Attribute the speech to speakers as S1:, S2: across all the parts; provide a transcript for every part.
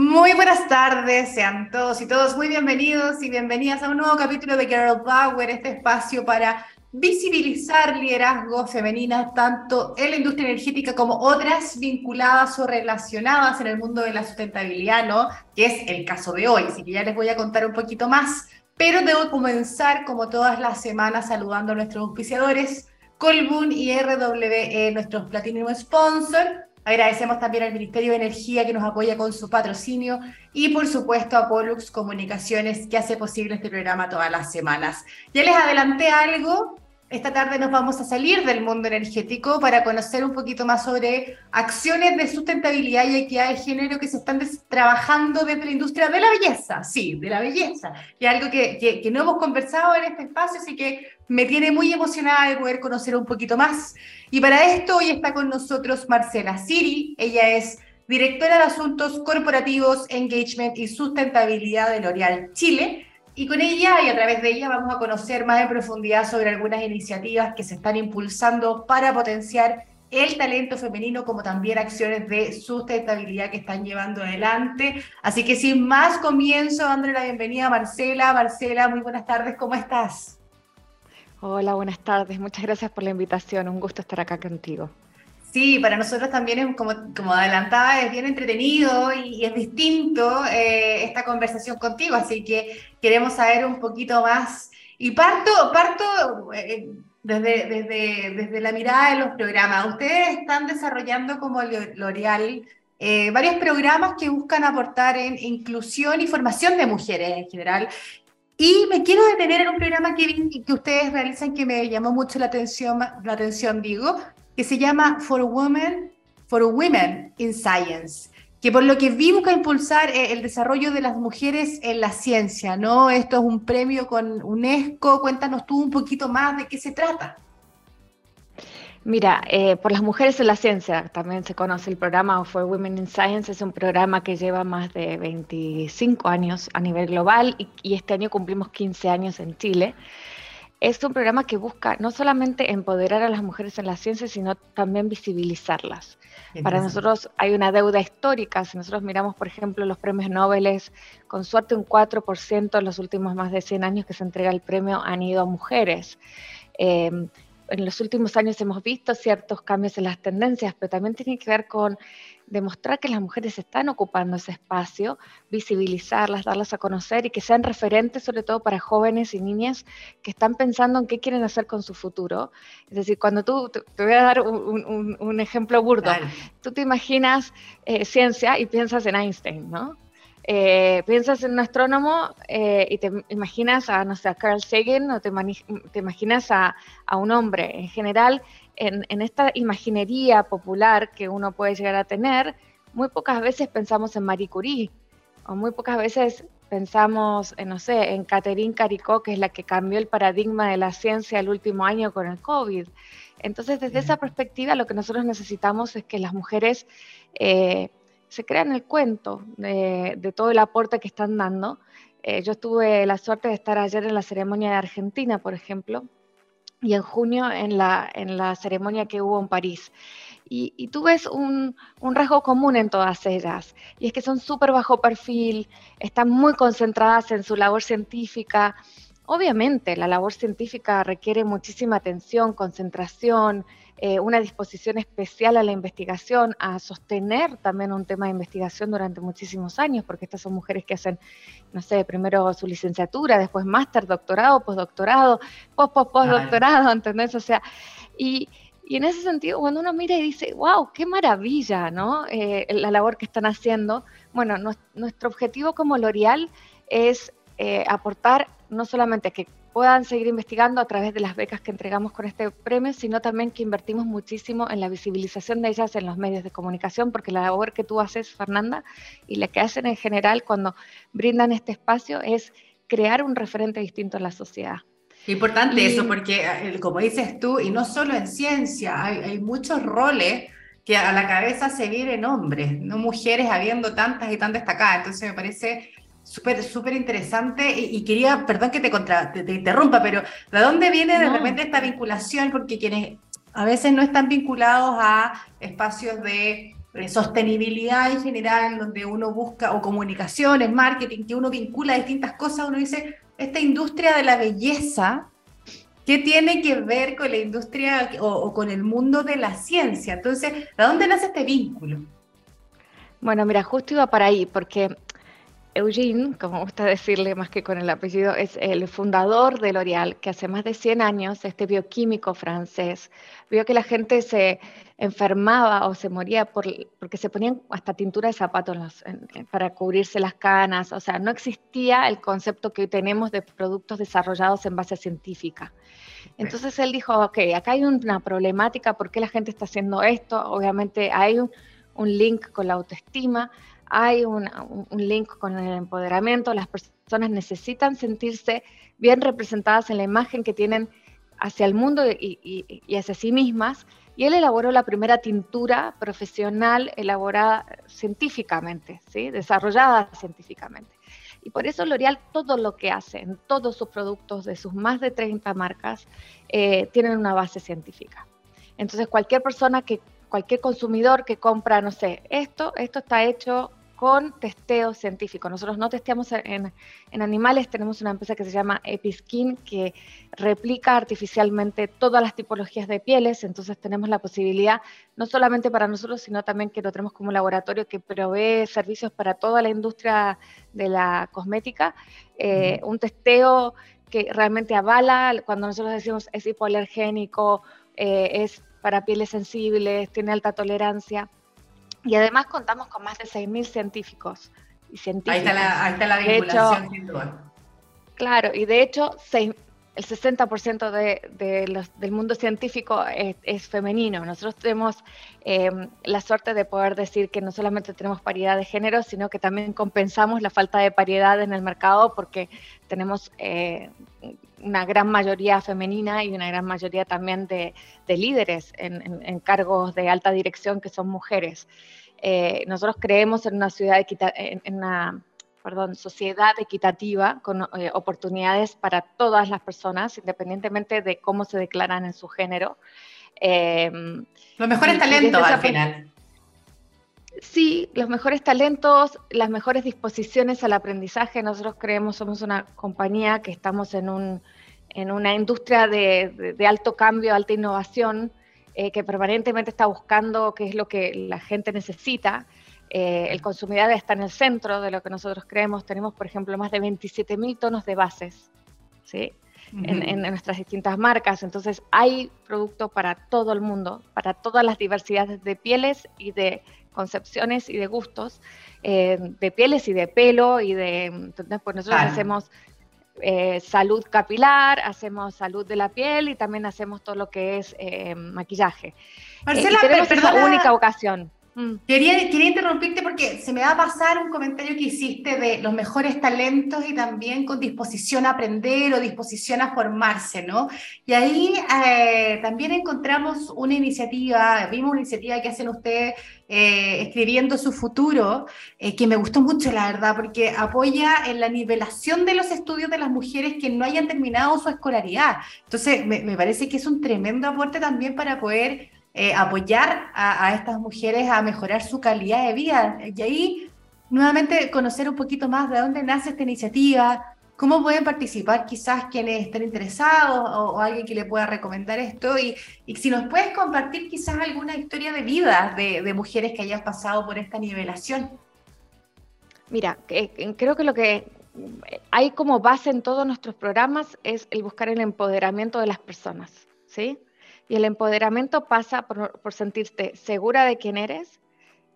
S1: Muy buenas tardes, sean todos y todos muy bienvenidos y bienvenidas a un nuevo capítulo de Girl Power, este espacio para visibilizar liderazgos femeninas tanto en la industria energética como otras vinculadas o relacionadas en el mundo de la sustentabilidad, ¿no? Que es el caso de hoy, así que ya les voy a contar un poquito más, pero debo comenzar como todas las semanas saludando a nuestros auspiciadores, Colbún y RWE, nuestros Platinum Sponsor, Agradecemos también al Ministerio de Energía que nos apoya con su patrocinio y por supuesto a Pollux Comunicaciones que hace posible este programa todas las semanas. Ya les adelanté algo, esta tarde nos vamos a salir del mundo energético para conocer un poquito más sobre acciones de sustentabilidad y equidad de género que se están trabajando desde la industria de la belleza, sí, de la belleza. Y algo que, que, que no hemos conversado en este espacio, así que me tiene muy emocionada de poder conocer un poquito más. Y para esto hoy está con nosotros Marcela Siri. Ella es directora de Asuntos Corporativos, Engagement y Sustentabilidad de L'Oreal Chile. Y con ella y a través de ella vamos a conocer más en profundidad sobre algunas iniciativas que se están impulsando para potenciar el talento femenino, como también acciones de sustentabilidad que están llevando adelante. Así que sin más, comienzo dándole la bienvenida a Marcela. Marcela, muy buenas tardes, ¿cómo estás?
S2: Hola, buenas tardes. Muchas gracias por la invitación. Un gusto estar acá contigo.
S1: Sí, para nosotros también es como, como adelantaba, es bien entretenido y, es distinto eh, esta conversación contigo, así que queremos saber un poquito más. Y parto, parto eh, desde, desde, desde la mirada de los programas. Ustedes están desarrollando como L'Oreal eh, varios programas que buscan aportar en inclusión y formación de mujeres en general. Y me quiero detener en un programa que, que ustedes realizan que me llamó mucho la atención, la atención, digo, que se llama For Women, For Women in Science, que por lo que vi busca impulsar eh, el desarrollo de las mujeres en la ciencia, ¿no? Esto es un premio con UNESCO, cuéntanos tú un poquito más de qué se trata.
S2: Mira, eh, por las mujeres en la ciencia, también se conoce el programa For Women in Science, es un programa que lleva más de 25 años a nivel global y, este año cumplimos 15 años en Chile. Es un programa que busca no solamente empoderar a las mujeres en la ciencia, sino también visibilizarlas. Para nosotros hay una deuda histórica. Si nosotros miramos, por ejemplo, los premios Nobel, con suerte un 4% en los últimos más de 100 años que se entrega el premio han ido a mujeres. Eh, en los últimos años hemos visto ciertos cambios en las tendencias, pero también tiene que ver con demostrar que las mujeres están ocupando ese espacio, visibilizarlas, darlas a conocer y que sean referentes sobre todo para jóvenes y niñas que están pensando en qué quieren hacer con su futuro. Es decir, cuando tú, te, voy a dar un, ejemplo burdo, tú te imaginas eh, ciencia y piensas en Einstein, ¿no? Eh, piensas en un astrónomo eh, y te imaginas a, no sé, a Carl Sagan o te, imaginas a, un hombre. En general, en, esta imaginería popular que uno puede llegar a tener, muy pocas veces pensamos en Marie Curie o muy pocas veces pensamos, en, no sé, en Catherine Caricó, que es la que cambió el paradigma de la ciencia el último año con el COVID. Entonces, desde esa perspectiva, lo que nosotros necesitamos es que las mujeres eh, se crean el cuento de, todo el aporte que están dando. Eh, yo tuve la suerte de estar ayer en la ceremonia de Argentina, por ejemplo, y en junio en la, en la ceremonia que hubo en París. Y, y tú ves un, un, rasgo común en todas ellas, y es que son súper bajo perfil, están muy concentradas en su labor científica. Obviamente, la labor científica requiere muchísima atención, concentración, eh, una disposición especial a la investigación, a sostener también un tema de investigación durante muchísimos años, porque estas son mujeres que hacen, no sé, primero su licenciatura, después máster, doctorado, postdoctorado, post, post, postdoctorado, ¿entendés? O sea, y, en ese sentido, cuando uno mira y dice, wow, qué maravilla, ¿no? Eh, la labor que están haciendo. Bueno, nuestro objetivo como L'Oreal es eh, aportar no solamente que puedan seguir investigando a través de las becas que entregamos con este premio, sino también que invertimos muchísimo en la visibilización de ellas en los medios de comunicación, porque la labor que tú haces, Fernanda, y la que hacen en general cuando brindan este espacio es crear un referente distinto en la sociedad.
S1: Importante eso, porque eh, como dices tú, y no solo en ciencia, hay, hay muchos roles que a la cabeza se vienen hombres, no mujeres habiendo tantas y tan destacadas. Entonces me parece Súper, súper interesante y, quería, perdón que te, contra, te, interrumpa, pero ¿de dónde viene de repente esta vinculación? Porque quienes a veces no están vinculados a espacios de eh, sostenibilidad en general, donde uno busca, o comunicaciones, marketing, que uno vincula distintas cosas, uno dice, esta industria de la belleza, ¿qué tiene que ver con la industria o, con el mundo de la ciencia? Entonces, ¿de dónde nace este vínculo?
S2: Bueno, mira, justo iba para ahí, porque Eugene, como gusta decirle más que con el apellido, es el fundador de L'Oréal, que hace más de 100 años, este bioquímico francés, vio que la gente se enfermaba o se moría por, porque se ponían hasta tintura de zapatos para cubrirse las canas. O sea, no existía el concepto que hoy tenemos de productos desarrollados en base científica. Entonces él dijo, ok, acá hay una problemática, ¿por qué la gente está haciendo esto? Obviamente hay un, un link con la autoestima, hay un, link con el empoderamiento, las personas necesitan sentirse bien representadas en la imagen que tienen hacia el mundo y, hacia sí mismas, y él elaboró la primera tintura profesional elaborada científicamente, ¿sí? desarrollada científicamente. Y por eso L'Oreal todo lo que hace en todos sus productos de sus más de 30 marcas eh, tienen una base científica. Entonces cualquier persona que, cualquier consumidor que compra, no sé, esto, esto está hecho con testeo científico. Nosotros no testeamos en, animales, tenemos una empresa que se llama Episkin que replica artificialmente todas las tipologías de pieles, entonces tenemos la posibilidad, no solamente para nosotros, sino también que lo tenemos como laboratorio que provee servicios para toda la industria de la cosmética, eh, un testeo que realmente avala cuando nosotros decimos es hipoalergénico, eh, es para pieles sensibles, tiene alta tolerancia y además contamos con más de 6.000 científicos y científicos.
S1: Ahí está la, ahí está la vinculación, duda.
S2: Claro, y de hecho el 60% de, los, del mundo científico es, femenino. Nosotros tenemos em, la suerte de poder decir que no solamente tenemos paridad de género, sino que también compensamos la falta de paridad en el mercado porque tenemos eh, una gran mayoría femenina y una gran mayoría también de, líderes en, cargos de alta dirección que son mujeres. Eh, nosotros creemos en una ciudad en, una perdón, sociedad equitativa con eh, oportunidades para todas las personas, independientemente de cómo se declaran en su género.
S1: Eh, Los mejores talentos al final.
S2: Sí, los mejores talentos, las mejores disposiciones al aprendizaje. Nosotros creemos, somos una compañía que estamos en, un, en una industria de, alto cambio, alta innovación, eh, que permanentemente está buscando qué es lo que la gente necesita. Eh, el consumidor está en el centro de lo que nosotros creemos. Tenemos, por ejemplo, más de 27.000 tonos de bases ¿sí? en, en, nuestras distintas marcas. Entonces, hay producto para todo el mundo, para todas las diversidades de pieles y de concepciones y de gustos, eh, de pieles y de pelo, y de, entonces pues nosotros hacemos eh, salud capilar, hacemos salud de la piel y también hacemos todo lo que es maquillaje.
S1: Marcela, tenemos esa única ocasión. Mm. Quería, quería interrumpirte porque se me va a pasar un comentario que hiciste de los mejores talentos y también con disposición a aprender o disposición a formarse, ¿no? Y ahí eh, también encontramos una iniciativa, vimos una iniciativa que hacen ustedes eh, escribiendo su futuro, eh, que me gustó mucho, la verdad, porque apoya en la nivelación de los estudios de las mujeres que no hayan terminado su escolaridad. Entonces, me, me parece que es un tremendo aporte también para poder eh, apoyar a, estas mujeres a mejorar su calidad de vida. Y ahí, nuevamente, conocer un poquito más de dónde nace esta iniciativa, cómo pueden participar quizás quienes estén interesados o, alguien que le pueda recomendar esto. Y, si nos puedes compartir quizás alguna historia de vida de, mujeres que hayan pasado por esta nivelación.
S2: Mira, creo que lo que hay como base en todos nuestros programas es el buscar el empoderamiento de las personas, ¿sí? Y el empoderamiento pasa por, sentirte segura de quién eres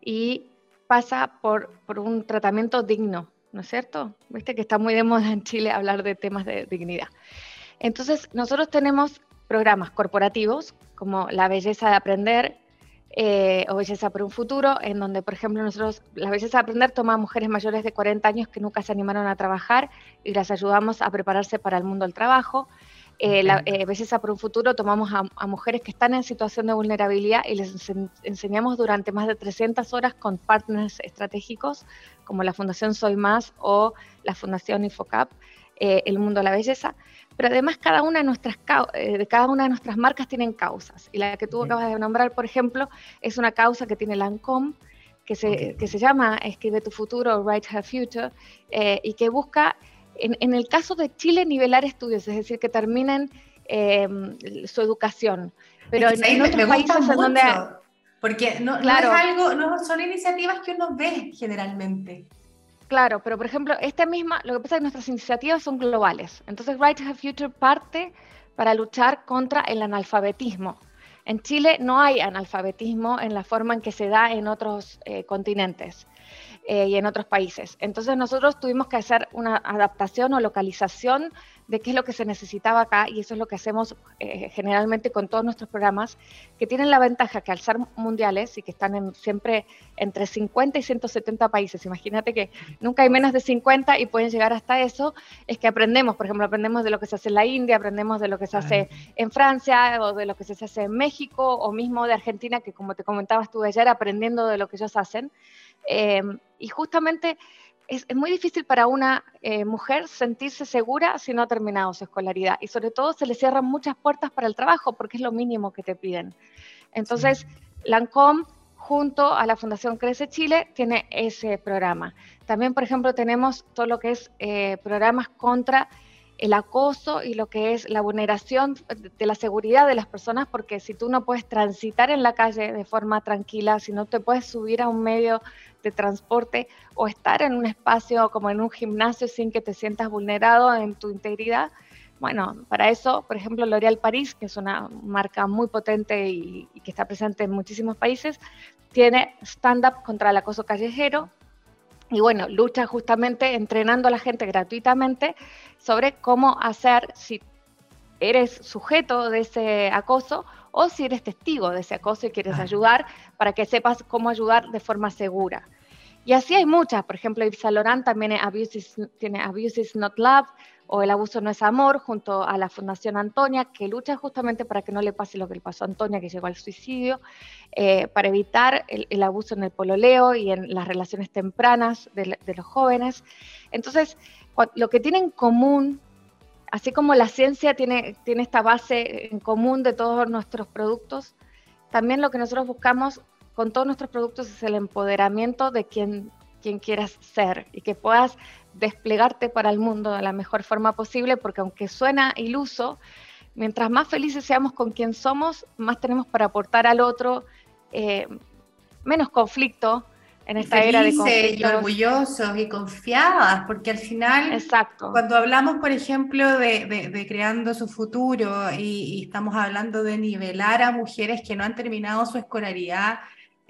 S2: y pasa por, un tratamiento digno, ¿no es cierto? Viste que está muy de moda en Chile hablar de temas de dignidad. Entonces, nosotros tenemos programas corporativos como La Belleza de Aprender eh, o Belleza por un Futuro, en donde, por ejemplo, nosotros, La Belleza de Aprender toma a mujeres mayores de 40 años que nunca se animaron a trabajar y las ayudamos a prepararse para el mundo del trabajo. Eh, la eh, Belleza por un Futuro tomamos a, mujeres que están en situación de vulnerabilidad y les enseñamos durante más de 300 horas con partners estratégicos como la Fundación Soy Más o la Fundación Infocap eh, el mundo de la belleza, pero además cada una de nuestras, eh, de cada una de nuestras marcas tienen causas. Y la que tú acabas de nombrar, por ejemplo, es una causa que tiene Lancome, que se, que se llama Escribe tu futuro, Write Her Future, eh, y que busca, en, en, el caso de Chile, nivelar estudios, es decir, que terminen em, su educación. Pero
S1: en, en, otros países en donde... Porque no, claro. no, es algo, no son iniciativas que uno ve generalmente.
S2: Claro, pero por ejemplo, esta misma, lo que pasa es que nuestras iniciativas son globales. Entonces, Right to Have Future parte para luchar contra el analfabetismo. En Chile no hay analfabetismo en la forma en que se da en otros eh, continentes eh, y en otros países. Entonces nosotros tuvimos que hacer una adaptación o localización de qué es lo que se necesitaba acá y eso es lo que hacemos eh, generalmente con todos nuestros programas que tienen la ventaja que al ser mundiales y que están en, siempre entre 50 y 170 países, imagínate que nunca hay menos de 50 y pueden llegar hasta eso, es que aprendemos, por ejemplo, aprendemos de lo que se hace en la India, aprendemos de lo que se hace en Francia o de lo que se hace en México o mismo de Argentina, que como te comentaba estuve ayer aprendiendo de lo que ellos hacen. Eh, y justamente es, muy difícil para una eh, mujer sentirse segura si no ha terminado su escolaridad y sobre todo se le cierran muchas puertas para el trabajo porque es lo mínimo que te piden. Entonces, Lancom junto a la Fundación Crece Chile tiene ese programa. También, por ejemplo, tenemos todo lo que es eh, programas contra el acoso y lo que es la vulneración de la seguridad de las personas, porque si tú no puedes transitar en la calle de forma tranquila, si no te puedes subir a un medio de transporte o estar en un espacio como en un gimnasio sin que te sientas vulnerado en tu integridad, bueno, para eso, por ejemplo, L'Oréal París, que es una marca muy potente y, y que está presente en muchísimos países, tiene stand-up contra el acoso callejero, y bueno, lucha justamente entrenando a la gente gratuitamente sobre cómo hacer si eres sujeto de ese acoso o si eres testigo de ese acoso y quieres ayudar para que sepas cómo ayudar de forma segura. Y así hay muchas, por ejemplo, Yves Saint Laurent también tiene Abuse is Not Love, o El abuso no es amor, junto a la Fundación Antonia, que lucha justamente para que no le pase lo que le pasó a Antonia, que llegó al suicidio, eh, para evitar el, abuso en el pololeo y en las relaciones tempranas de, los jóvenes. Entonces, lo que tiene en común, así como la ciencia tiene, tiene esta base en común de todos nuestros productos, también lo que nosotros buscamos con todos nuestros productos es el empoderamiento de quien, quien quieras ser y que puedas desplegarte para el mundo de la mejor forma posible, porque aunque suena iluso, mientras más felices seamos con quien somos, más tenemos para aportar al otro, eh, menos conflicto en esta era de conflictos.
S1: y orgullosos y confiadas, porque al final, Exacto. cuando hablamos, por ejemplo, de, creando su futuro y, y, estamos hablando de nivelar a mujeres que no han terminado su escolaridad,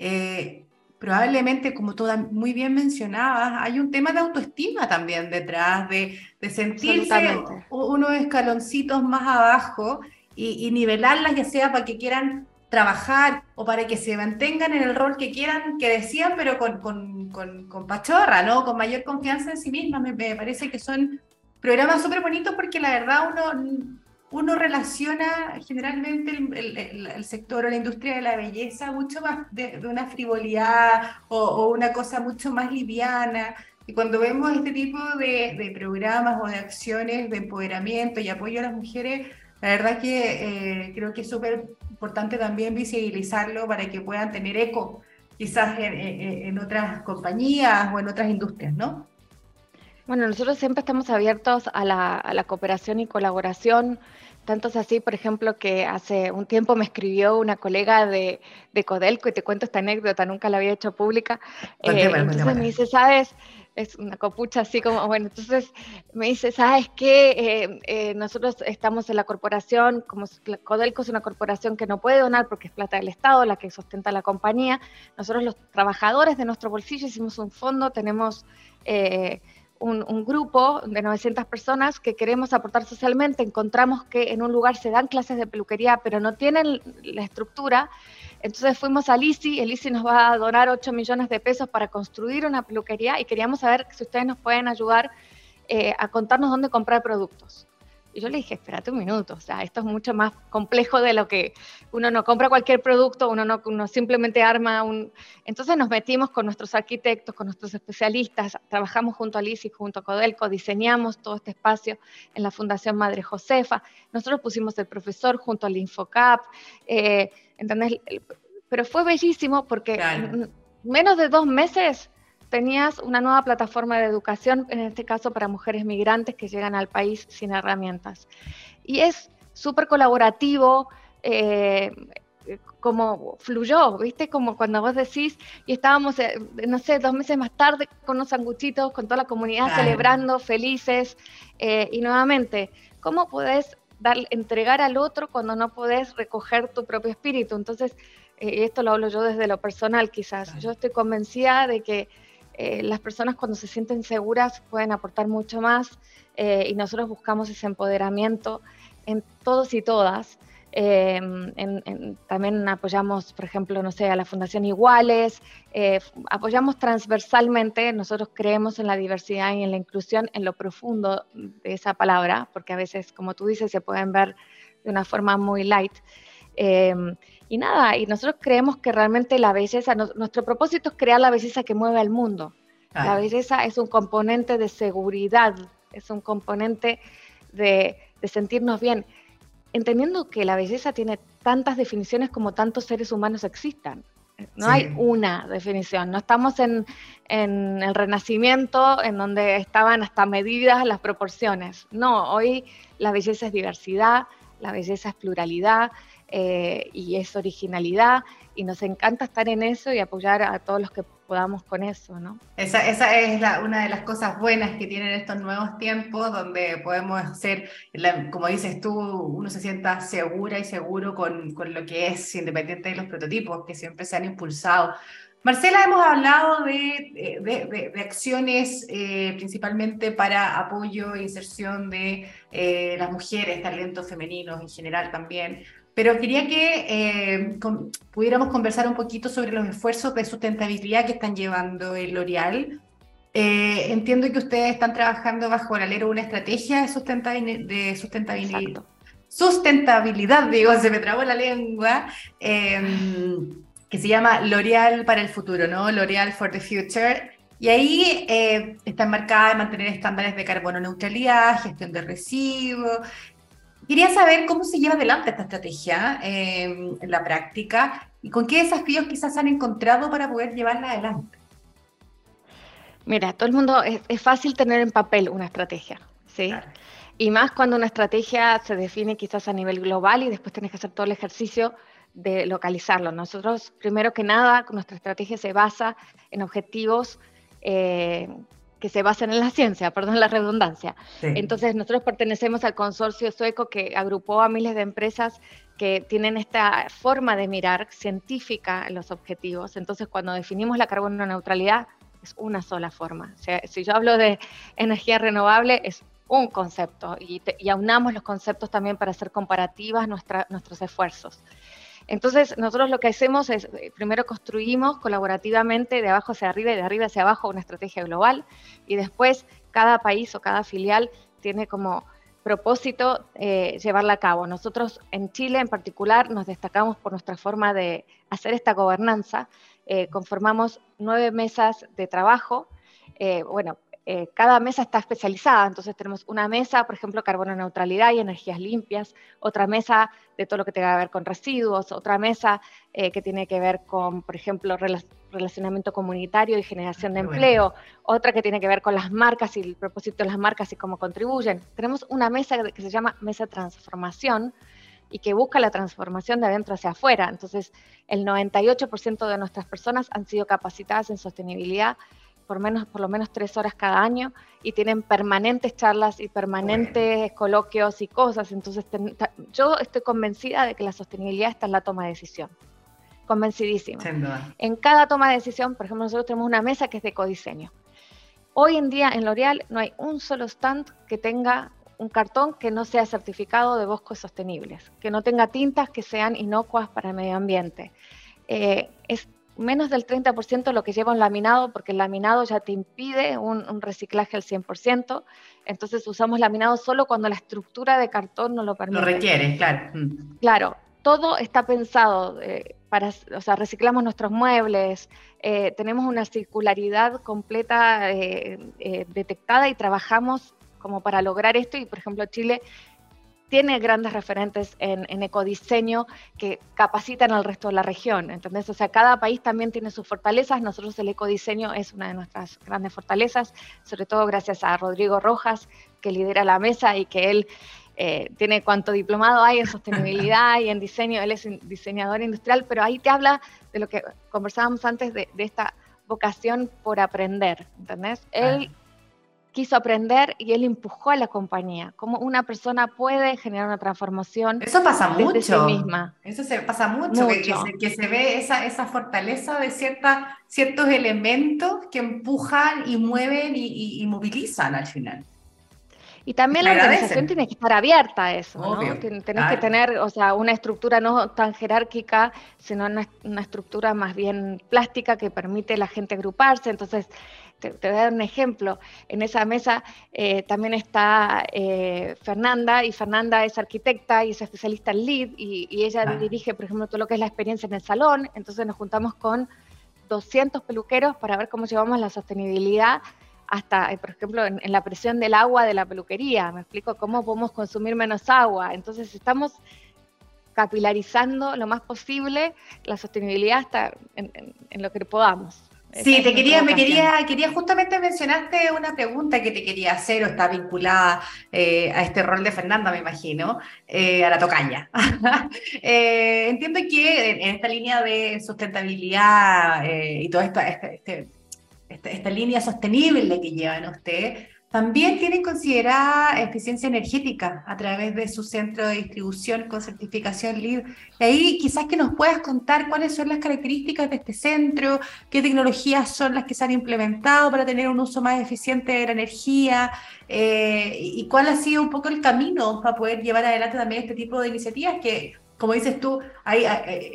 S1: eh, probablemente, como todas muy bien mencionabas, hay un tema de autoestima también detrás, de, de sentirse unos escaloncitos más abajo y, nivelarlas, ya sea para que quieran trabajar o para que se mantengan en el rol que quieran, que decían, pero con, con, con, pachorra, ¿no? Con mayor confianza en sí mismas. Me, me parece que son programas súper bonitos porque la verdad uno uno relaciona generalmente el, sector o la industria de la belleza mucho más de, una frivolidad o, una cosa mucho más liviana. Y cuando vemos este tipo de, programas o de acciones de empoderamiento y apoyo a las mujeres, la verdad que eh, creo que es súper importante también visibilizarlo para que puedan tener eco quizás en, otras compañías o en otras industrias, ¿no?
S2: Bueno, nosotros siempre estamos abiertos a la, a la cooperación y colaboración tanto es así, por ejemplo, que hace un tiempo me escribió una colega de, de Codelco, y te cuento esta anécdota, nunca la había hecho pública. Eh, entonces me dice, ¿sabes? Es una copucha así como, bueno, entonces me dice, ¿sabes qué? Eh, eh, nosotros estamos en la corporación, como Codelco es una corporación que no puede donar porque es plata del Estado, la que sustenta la compañía. Nosotros los trabajadores de nuestro bolsillo hicimos un fondo, tenemos un, grupo de 900 personas que queremos aportar socialmente, encontramos que en un lugar se dan clases de peluquería, pero no tienen la estructura. Entonces fuimos a Lisi, el Lisi nos va a donar 8 millones de pesos para construir una peluquería y queríamos saber si ustedes nos pueden ayudar eh, a contarnos dónde comprar productos. Y yo le dije, espérate un minuto, o sea, esto es mucho más complejo de lo que uno no compra cualquier producto, uno no uno simplemente arma un... Entonces nos metimos con nuestros arquitectos, con nuestros especialistas, trabajamos junto a Liz y junto a Codelco, diseñamos todo este espacio en la Fundación Madre Josefa, nosotros pusimos el profesor junto al Infocap, eh, ¿entendés? Pero fue bellísimo porque menos de dos meses tenías una nueva plataforma de educación, en este caso para mujeres migrantes que llegan al país sin herramientas. Y es súper colaborativo, eh, como fluyó, ¿viste? Como cuando vos decís, y estábamos, eh, no sé, dos meses más tarde con unos sanguchitos, con toda la comunidad celebrando, felices, eh, y nuevamente, ¿cómo podés dar, entregar al otro cuando no podés recoger tu propio espíritu? Entonces, esto lo hablo yo desde lo personal quizás, yo estoy convencida de que eh, las personas cuando se sienten seguras pueden aportar mucho más eh, y nosotros buscamos ese empoderamiento en todos y todas. Em, también apoyamos, por ejemplo, no sé, a la Fundación Iguales, eh, apoyamos transversalmente, nosotros creemos en la diversidad y en la inclusión en lo profundo de esa palabra, porque a veces, como tú dices, se pueden ver de una forma muy light. Em, y nada, y nosotros creemos que realmente la belleza, nuestro propósito es crear la belleza que mueve al mundo. La belleza es un componente de seguridad, es un componente de, sentirnos bien, entendiendo que la belleza tiene tantas definiciones como tantos seres humanos existan. No hay una definición, no estamos en, en, el renacimiento en donde estaban hasta medidas las proporciones. No, hoy la belleza es diversidad, la belleza es pluralidad, eh, y es originalidad y nos encanta estar en eso y apoyar a todos los que podamos con eso, ¿no?
S1: Esa, esa es la, una de las cosas buenas que tienen estos nuevos tiempos, donde podemos ser, como dices tú, uno se sienta segura y seguro con, con lo que es, independiente de los prototipos que siempre se han impulsado. Marcela, hemos hablado de, de, de, acciones eh, principalmente para apoyo e inserción de eh, las mujeres, talentos femeninos en general también. Pero quería que eh, pudiéramos conversar un poquito sobre los esfuerzos de sustentabilidad que están llevando el L'Oreal. Eh, entiendo que ustedes están trabajando bajo el alero una estrategia de, sustentabilidad, de sustentabilidad, sustentabilidad, digo, se me trabó la lengua, em, que se llama L'Oreal para el futuro, ¿no? L'Oreal for the Future. Y ahí eh, está enmarcada en mantener estándares de carbono neutralidad, gestión de residuos, Quería saber cómo se lleva adelante esta estrategia em, en la práctica y con qué desafíos quizás han encontrado para poder llevarla adelante.
S2: Mira, todo el mundo, es, fácil tener en papel una estrategia, ¿sí? Y más cuando una estrategia se define quizás a nivel global y después tienes que hacer todo el ejercicio de localizarlo. Nosotros, primero que nada, nuestra estrategia se basa en objetivos eh, que se basan en la ciencia, perdón la redundancia. Entonces, nosotros pertenecemos al consorcio sueco que agrupó a miles de empresas que tienen esta forma de mirar científica en los objetivos. Entonces, cuando definimos la carbono neutralidad, es una sola forma. O sea, si yo hablo de energía renovable, es un concepto y, y aunamos los conceptos también para hacer comparativas nuestra, nuestros esfuerzos. Entonces, nosotros lo que hacemos es, eh, primero construimos colaborativamente de abajo hacia arriba y de arriba hacia abajo una estrategia global y después cada país o cada filial tiene como propósito eh, llevarla a cabo. Nosotros en Chile en particular nos destacamos por nuestra forma de hacer esta gobernanza. Eh, conformamos nueve mesas de trabajo. bueno, eh, cada mesa está especializada, entonces tenemos una mesa, por ejemplo, carbono neutralidad y energías limpias, otra mesa de todo lo que tenga que ver con residuos, otra mesa eh, que tiene que ver con, por ejemplo, relacionamiento comunitario y generación de empleo, otra que tiene que ver con las marcas y el propósito de las marcas y cómo contribuyen. Tenemos una mesa que se llama mesa transformación, y que busca la transformación de adentro hacia afuera. Entonces, el 98% de nuestras personas han sido capacitadas en sostenibilidad por, menos, por lo menos tres horas cada año y tienen permanentes charlas y permanentes coloquios y cosas. Entonces, yo estoy convencida de que la sostenibilidad está en la toma de decisión. Convencidísima. En cada toma de decisión, por ejemplo, nosotros tenemos una mesa que es de codiseño. Hoy en día en L'Oreal no hay un solo stand que tenga un cartón que no sea certificado de bosques sostenibles, que no tenga tintas que sean inocuas para el medio ambiente. Eh, es menos del 30% lo que lleva un laminado, porque el laminado ya te impide un, reciclaje al 100%. Entonces usamos laminado solo cuando la estructura de cartón no lo permite.
S1: Lo requiere, claro. Mm.
S2: Claro, todo está pensado eh, para, o sea, reciclamos nuestros muebles, eh, tenemos una circularidad completa eh, detectada y trabajamos como para lograr esto. Y por ejemplo, Chile tiene grandes referentes en, ecodiseño que capacitan al resto de la región. ¿entendés? O sea, cada país también tiene sus fortalezas. Nosotros el ecodiseño es una de nuestras grandes fortalezas, sobre todo gracias a Rodrigo Rojas, que lidera la mesa y que él eh, tiene cuanto diplomado hay en sostenibilidad y en diseño. Él es diseñador industrial, pero ahí te habla de lo que conversábamos antes de, esta vocación por aprender. ¿Entendés? Él quiso aprender y él empujó a la compañía. Cómo una persona puede generar una transformación.
S1: Eso pasa mucho. misma. Eso se pasa mucho, Que, se, ve esa, esa fortaleza de cierta, ciertos elementos que empujan y mueven y, movilizan al final.
S2: Y también la organización tiene que estar abierta a eso, ¿no? Tienes que tener, o sea, una estructura no tan jerárquica, sino una, una, estructura más bien plástica que permite a la gente agruparse. Entonces, te, voy a dar un ejemplo. En esa mesa eh, también está eh, Fernanda, y Fernanda es arquitecta y es especialista en LEED, y, ella dirige, por ejemplo, todo lo que es la experiencia en el salón. Entonces nos juntamos con 200 peluqueros para ver cómo llevamos la sostenibilidad hasta, eh, por ejemplo, en, la presión del agua de la peluquería. Me explico cómo podemos consumir menos agua. Entonces estamos capilarizando lo más posible la sostenibilidad hasta en lo que podamos.
S1: Sí, te quería, me quería, quería justamente mencionaste una pregunta que te quería hacer o está vinculada eh, a este rol de Fernanda, me imagino, eh, a la tocaña. Eh, entiendo que en, esta línea de sustentabilidad y toda esta, este, esta, esta, línea sostenible que llevan usted, también tienen considerada eficiencia energética a través de su centro de distribución con certificación LEED. Y ahí quizás que nos puedas contar cuáles son las características de este centro, qué tecnologías son las que se han implementado para tener un uso más eficiente de la energía eh, y cuál ha sido un poco el camino para poder llevar adelante también este tipo de iniciativas que como dices tú, hay,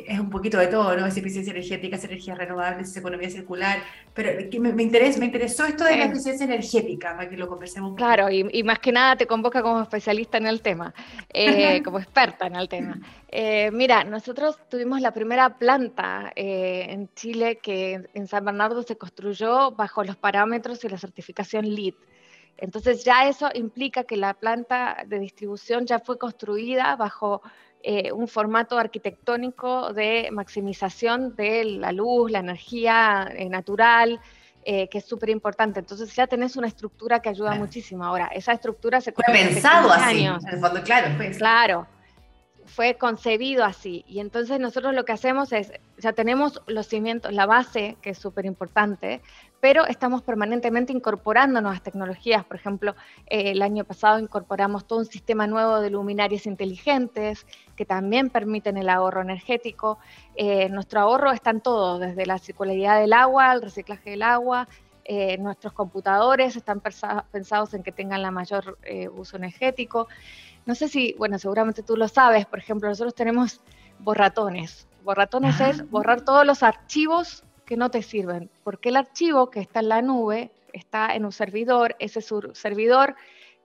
S1: es un poquito de todo, ¿no? Es eficiencia energética, es energía renovable, es economía circular, pero me, me, interesa, me interesó esto de la eficiencia energética, para que lo conversemos.
S2: Claro, y, más que nada te convoca como especialista en el tema, eh, como experta en el tema. Eh, mira, nosotros tuvimos la primera planta eh, en Chile que en San Bernardo se construyó bajo los parámetros y la certificación LEED. Entonces ya eso implica que la planta de distribución ya fue construida bajo eh, un formato arquitectónico de maximización de la luz, la energía eh, natural, eh, que es súper importante. Entonces ya tenés una estructura que ayuda muchísimo. Ahora, esa estructura se...
S1: Fue pensado así, en el fondo, claro. Pues.
S2: Claro, fue concebido así. Y entonces nosotros lo que hacemos es, ya tenemos los cimientos, la base, que es súper importante, pero estamos permanentemente incorporando nuevas tecnologías. Por ejemplo, eh, el año pasado incorporamos todo un sistema nuevo de luminarias inteligentes que también permiten el ahorro energético. Eh, nuestro ahorro está en todo, desde la circularidad del agua, el reciclaje del agua. Eh, nuestros computadores están pensados en que tengan la mayor uso energético. No sé si, bueno, seguramente tú lo sabes, por ejemplo, nosotros tenemos borratones. Borratones es borrar todos los archivos que no te sirven, porque el archivo que está en la nube está en un servidor, ese servidor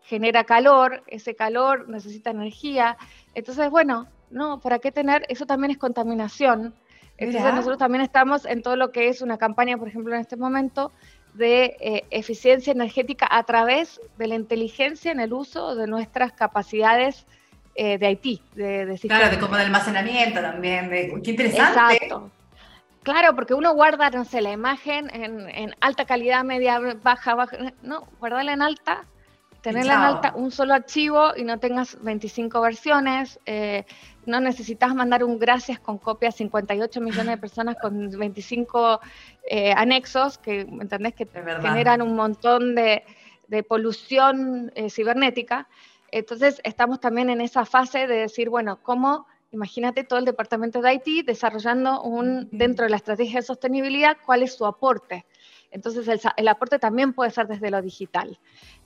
S2: genera calor, ese calor necesita energía, entonces, bueno, no, ¿para qué tener? Eso también es contaminación. Entonces nosotros también estamos en todo lo que es una campaña, por ejemplo, en este momento, de eh, eficiencia energética a través de la inteligencia en el uso de nuestras capacidades eh, de IT, de,
S1: de Claro, de como de almacenamiento también, de, qué interesante.
S2: Exacto. Claro, porque uno guarda, no sé, la imagen en, alta calidad, media, baja, baja, no, guardarla en alta, tenerla en alta, un solo archivo y no tengas 25 versiones, eh, no necesitas mandar un gracias con copia a 58 millones de personas con 25 eh, anexos que, ¿entendés? Que generan un montón de, polución eh, cibernética. Entonces, estamos también en esa fase de decir, bueno, ¿cómo imagínate todo el departamento de IT desarrollando un, dentro de la estrategia de sostenibilidad, cuál es su aporte. Entonces el, aporte también puede ser desde lo digital,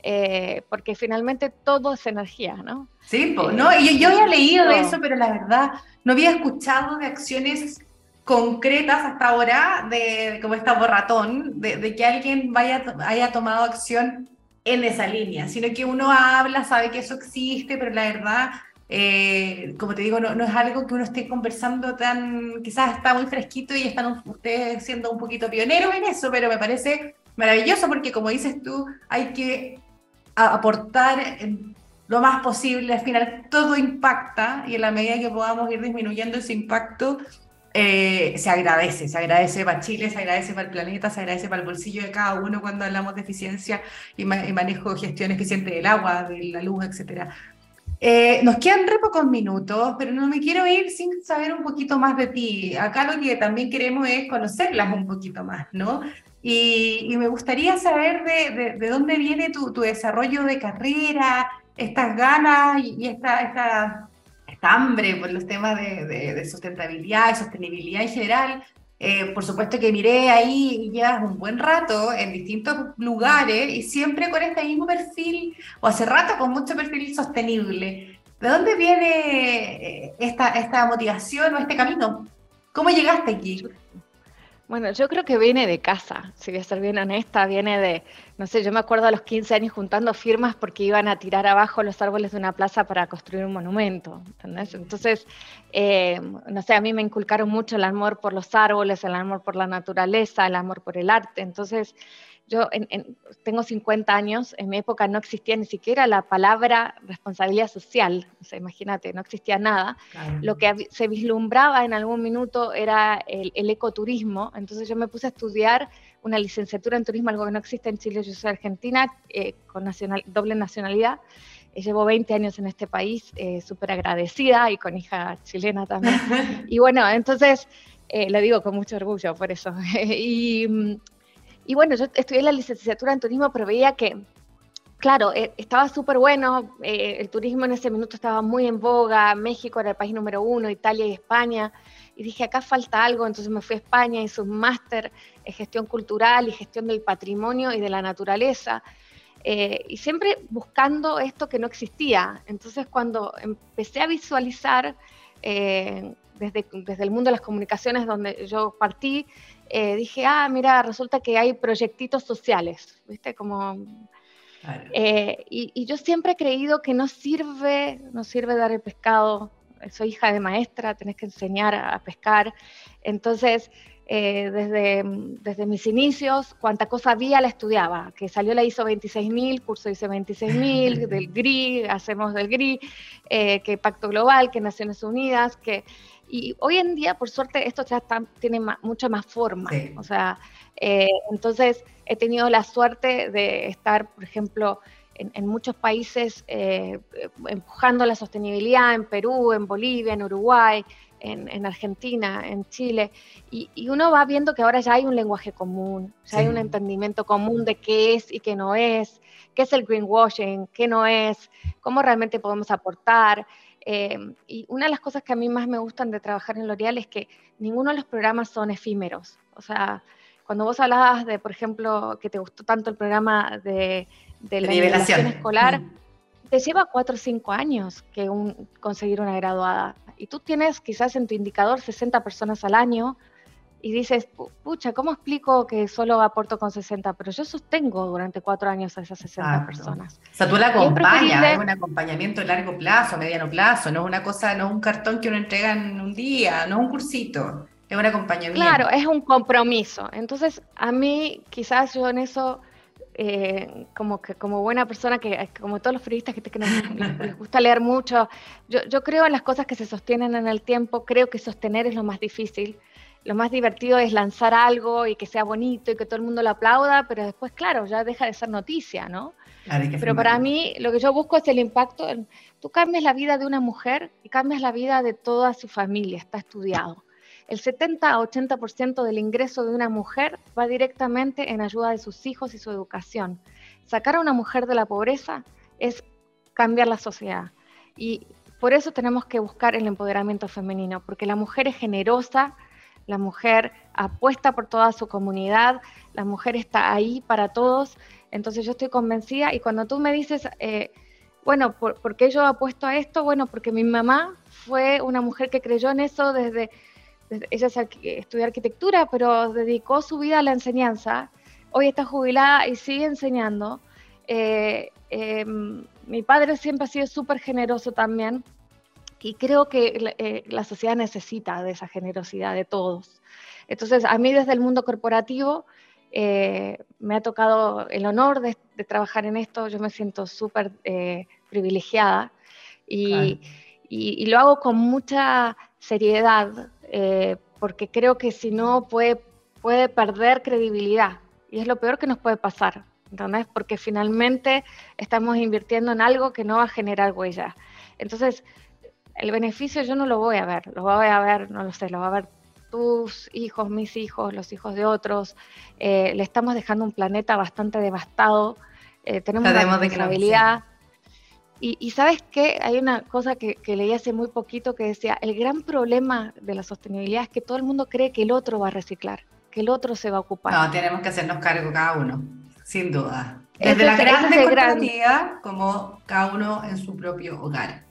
S2: eh, porque finalmente todo es energía, ¿no?
S1: Sí, no, y yo, había leído eso, pero la verdad no había escuchado de acciones concretas hasta ahora de, como esta borratón, de, de, que alguien vaya, haya tomado acción en esa línea, sino que uno habla, sabe que eso existe, pero la verdad, eh, como te digo, no, es algo que uno esté conversando tan, quizás está muy fresquito y están ustedes siendo un poquito pioneros en eso, pero me parece maravilloso porque como dices tú, hay que aportar lo más posible, al final todo impacta y en la medida que podamos ir disminuyendo ese impacto, eh, se agradece, se agradece para Chile, se agradece para el planeta, se agradece para el bolsillo de cada uno cuando hablamos de eficiencia y, manejo, gestión eficiente del agua, de la luz, etc. Eh, nos quedan re pocos minutos, pero no me quiero ir sin saber un poquito más de ti. Acá lo que también queremos es conocerlas un poquito más, ¿no? Y, me gustaría saber de, de, dónde viene tu, desarrollo de carrera, estas ganas y, esta, hambre por los temas de, de sustentabilidad y sostenibilidad en general. Eh, por supuesto que miré ahí y llevas un buen rato en distintos lugares y siempre con este mismo perfil, o hace rato con mucho perfil sostenible. ¿De dónde viene eh, esta, esta motivación o este camino? ¿Cómo llegaste aquí?
S2: Bueno, yo creo que viene de casa, si voy a ser bien honesta, viene de, no sé, yo me acuerdo a los 15 años juntando firmas porque iban a tirar abajo los árboles de una plaza para construir un monumento, ¿entendés? Entonces, eh, no sé, a mí me inculcaron mucho el amor por los árboles, el amor por la naturaleza, el amor por el arte, entonces yo tengo 50 años, en mi época no existía ni siquiera la palabra responsabilidad social, o sea, imagínate, no existía nada. Lo que se vislumbraba en algún minuto era el, ecoturismo, entonces yo me puse a estudiar una licenciatura en turismo, algo que no existe en Chile, yo soy argentina, eh, con nacional, doble nacionalidad. Eh, llevo 20 años en este país, eh, súper agradecida y con hija chilena también. y bueno, entonces, lo digo con mucho orgullo por eso. y mm, y bueno, yo estudié la licenciatura en turismo, pero veía que, claro, eh, estaba súper bueno, eh, el turismo en ese minuto estaba muy en boga, México era el país número uno, Italia y España, y dije, acá falta algo, entonces me fui a España, hice un máster en gestión cultural y gestión del patrimonio y de la naturaleza. Eh, y siempre buscando esto que no existía. Entonces cuando empecé a visualizar desde, desde, el mundo de las comunicaciones donde yo partí, eh, dije, ah, mira, resulta que hay proyectitos sociales, ¿viste? Como... Eh, y, yo siempre he creído que no sirve, no sirve dar el pescado. Soy hija de maestra, tenés que enseñar a, pescar. Entonces, eh, desde, desde mis inicios, cuánta cosa había la estudiaba. Que salió la ISO 26000, curso ISO 26000, del GRI, hacemos del GRI, que Pacto Global, que Naciones Unidas, que y hoy en día, por suerte, esto ya tiene mucha más forma. O sea, eh, entonces he tenido la suerte de estar, por ejemplo, en, muchos países eh, empujando la sostenibilidad, en Perú, en Bolivia, en Uruguay, en, Argentina, en Chile, y, uno va viendo que ahora ya hay un lenguaje común, ya hay un entendimiento común de qué es y qué no es, qué es el greenwashing, qué no es, cómo realmente podemos aportar. Em, y una de las cosas que a mí más me gustan de trabajar en L'Oreal es que ninguno de los programas son efímeros. O sea, cuando vos hablabas de, por ejemplo, que te gustó tanto el programa de, de la nivelación escolar, te lleva cuatro o cinco años que un, conseguir una graduada. Y tú tienes quizás en tu indicador 60 personas al año y dices, pucha, ¿cómo explico que solo aporto con 60? Pero yo sostengo durante cuatro años a esas 60 personas.
S1: O sea, tú la acompañas, es, un acompañamiento a largo plazo, mediano plazo, no es una cosa, no es un cartón que uno entrega en un día, no es un cursito, es un acompañamiento.
S2: Claro, es un compromiso. Entonces, a mí quizás yo en eso... Eh, como que como buena persona que como todos los periodistas que, te, les, gusta leer mucho yo, yo creo en las cosas que se sostienen en el tiempo creo que sostener es lo más difícil lo más divertido es lanzar algo y que sea bonito y que todo el mundo lo aplauda, pero después, claro, ya deja de ser noticia, ¿no? pero para mí lo que yo busco es el impacto. tú cambias la vida de una mujer y cambias la vida de toda su familia, está estudiado. El 70 a 80% del ingreso de una mujer va directamente en ayuda de sus hijos y su educación. Sacar a una mujer de la pobreza es cambiar la sociedad. Y por eso tenemos que buscar el empoderamiento femenino, porque la mujer es generosa, la mujer apuesta por toda su comunidad, la mujer está ahí para todos, entonces yo estoy convencida y cuando tú me dices, eh, bueno, ¿por, qué yo apuesto a esto? Bueno, porque mi mamá fue una mujer que creyó en eso desde, ella estudió arquitectura, pero dedicó su vida a la enseñanza. Hoy está jubilada y sigue enseñando. Eh, em, mi padre siempre ha sido súper generoso también y creo que eh, la sociedad necesita de esa generosidad de todos. Entonces, a mí desde el mundo corporativo eh, me ha tocado el honor de, trabajar en esto, yo me siento súper privilegiada y, y, lo hago con mucha seriedad porque creo que si no puede, puede perder credibilidad y es lo peor que nos puede pasar. ¿entendés? Porque finalmente estamos invirtiendo en algo que no va a generar huella. Entonces, el beneficio yo no lo voy a ver, lo voy a ver, no lo sé, lo va a ver tus hijos, mis hijos, los hijos de otros. Eh, le estamos dejando un planeta bastante devastado, eh, tenemos una responsabilidad. Y, y, sabes qué, hay una cosa que, que, leí hace muy poquito que decía, el gran problema de la sostenibilidad es que todo el mundo cree que el otro va a reciclar, que el otro se va a ocupar.
S1: No, tenemos que hacernos cargo cada uno sin duda. Desde la grande corporativa como cada uno en su propio hogar.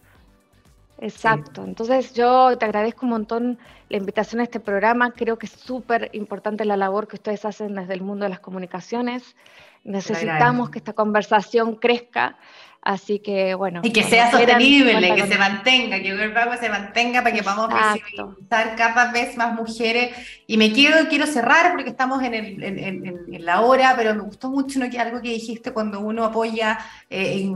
S2: Exacto. Entonces yo te agradezco un montón la invitación a este programa. Creo que es súper importante la labor que ustedes hacen desde el mundo de las comunicaciones. Necesitamos que esta conversación crezca. Así que bueno.
S1: Y que sea sostenible, que se mantenga, que el Power se mantenga para que podamos visibilizar cada vez más mujeres. Y me quiero, quiero cerrar porque estamos en, el, en, la hora, pero me gustó mucho ¿no? que algo que dijiste cuando uno apoya eh,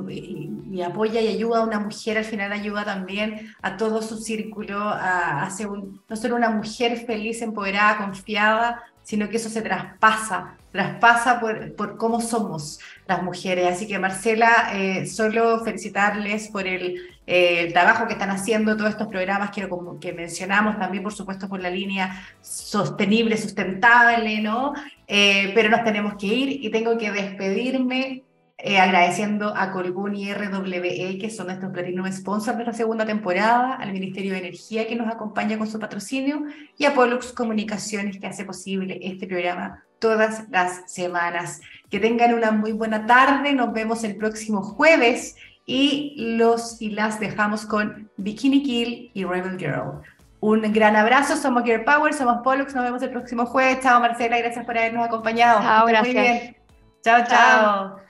S1: y, apoya y ayuda a una mujer, al final ayuda también a todo su círculo, a, ser no solo una mujer feliz, empoderada, confiada, sino que eso se traspasa, traspasa por, por cómo somos las mujeres. Así que Marcela, eh, solo felicitarles por el, eh, el, trabajo que están haciendo, todos estos programas que, que mencionamos, también por supuesto por la línea sostenible, sustentable, ¿no? Eh, pero nos tenemos que ir y tengo que despedirme eh, agradeciendo a Colbún y RWE, que son nuestros Platinum Sponsors de la segunda temporada, al Ministerio de Energía, que nos acompaña con su patrocinio, y a Pollux Comunicaciones, que hace posible este programa todas las semanas. Que tengan una muy buena tarde, nos vemos el próximo jueves y los y las dejamos con Bikini Kill y Rebel Girl. Un gran abrazo, somos Girl Power, somos Pollux, nos vemos el próximo jueves. Chao Marcela, gracias por habernos acompañado.
S2: Chao, gracias.
S1: Chao, chao.